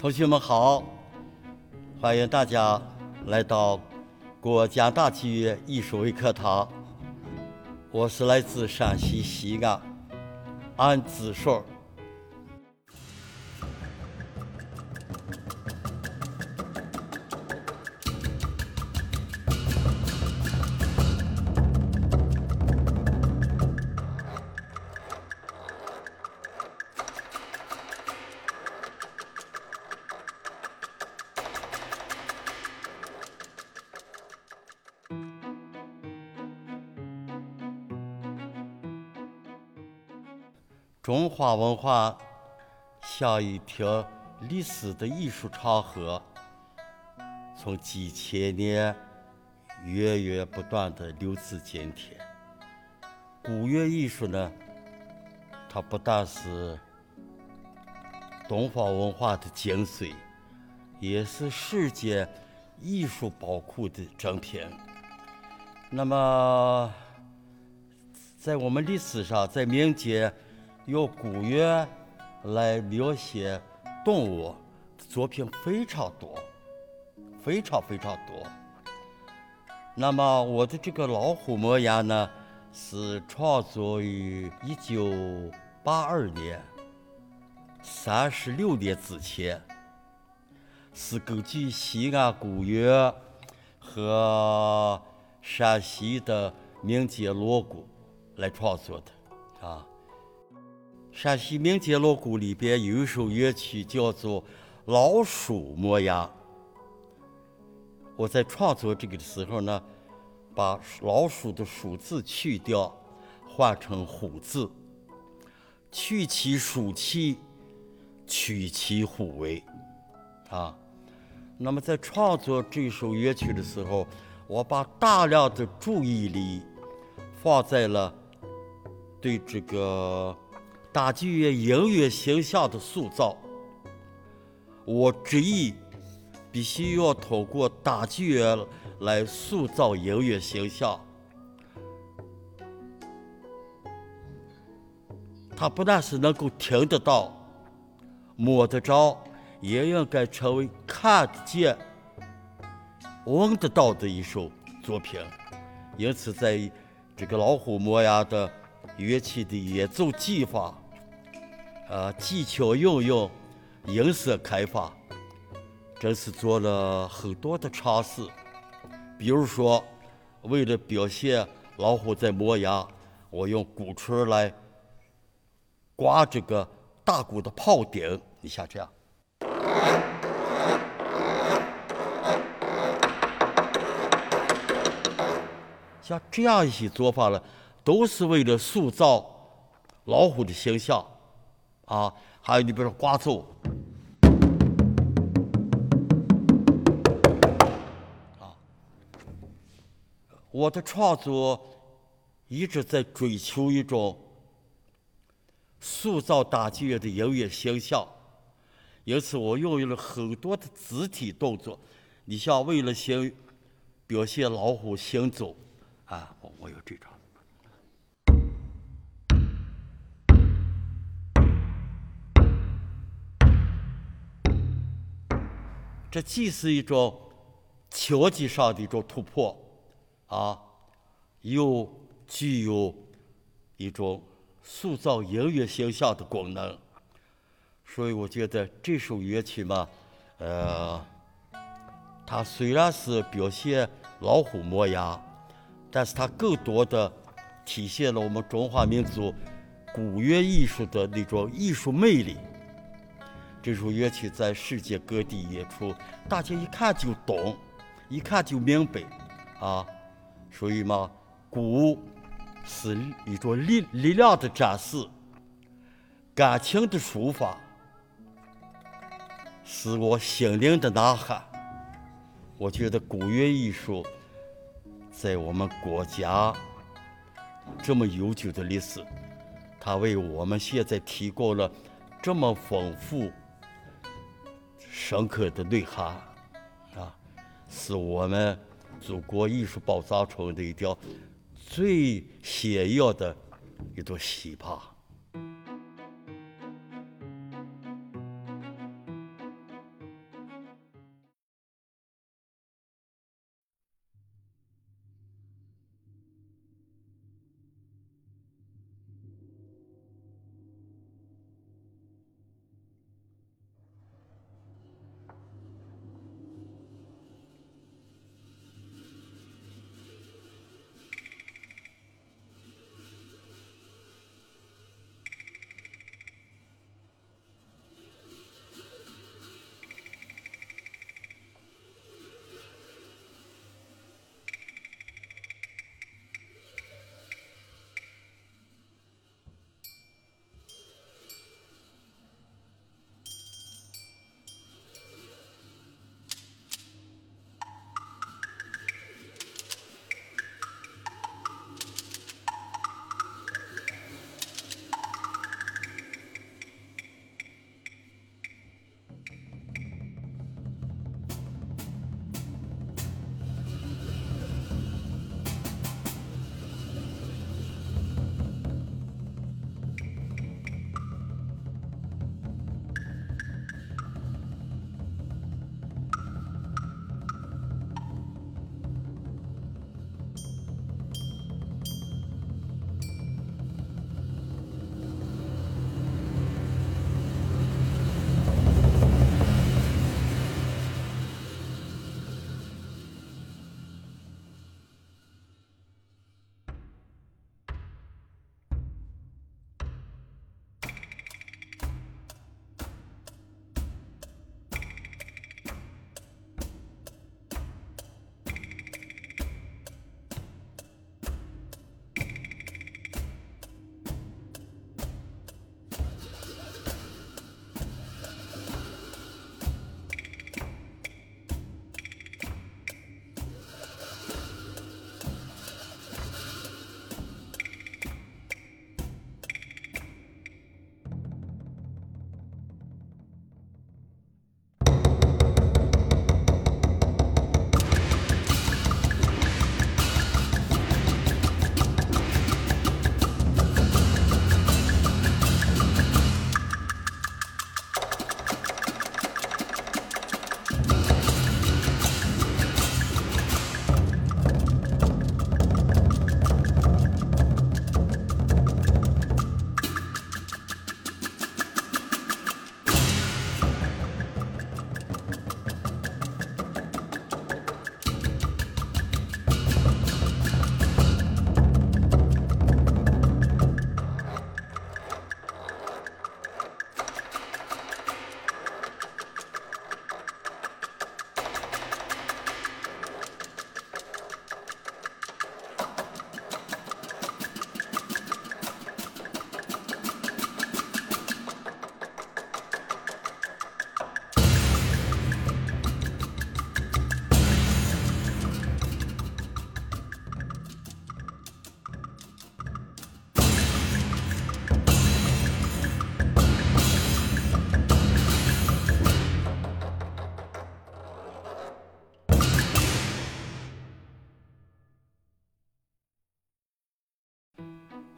同学们好，欢迎大家来到国家大剧院艺术微课堂。我是来自陕西西安安子顺。中华文化像一条历史的艺术长河，从几千年源源不断的流至今天。古乐艺术呢，它不但是东方文化的精髓，也是世界艺术宝库的珍品。那么，在我们历史上，在民间。用古乐来描写动物的作品非常多，非常非常多。那么我的这个老虎模样呢，是创作于一九八二年，三十六年之前，是根据西安古乐和陕西的民间锣鼓来创作的，啊。陕西民间锣鼓里边有一首乐曲叫做《老鼠磨牙》。我在创作这个的时候呢，把老鼠的“鼠”字去掉，换成“虎”字，去其鼠气，取其虎威，啊。那么在创作这首乐曲的时候，我把大量的注意力放在了对这个。大剧院音乐形象的塑造，我执意必须要通过大剧院来塑造音乐形象。它不但是能够听得到、摸得着，也应该成为看得见、闻得到的一首作品。因此，在这个老虎模样的乐器的演奏技法。呃，技巧运用、音色开发，真是做了很多的尝试。比如说，为了表现老虎在磨牙，我用鼓槌来刮这个大鼓的炮顶，你像这样，像这样一些做法呢，都是为了塑造老虎的形象。啊，还有你比如说刮奏，啊，我的创作一直在追求一种塑造大剧院的音乐形象，因此我运用了很多的肢体动作。你像为了行表现老虎行走，啊，我我有这种。这既是一种敲击上的一种突破，啊，又具有一种塑造音乐形象的功能。所以我觉得这首乐曲嘛，呃，它虽然是表现老虎磨牙，但是它更多的体现了我们中华民族古乐艺术的那种艺术魅力。这首乐曲在世界各地演出，大家一看就懂，一看就明白，啊，所以嘛，鼓是一种力力量的展示，感情的抒发，是我心灵的呐喊。我觉得古乐艺术在我们国家这么悠久的历史，它为我们现在提供了这么丰富。深刻的内涵，啊，是我们祖国艺术宝藏中的一条最显要的一朵奇葩。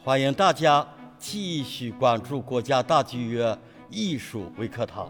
欢迎大家继续关注国家大剧院艺术微课堂。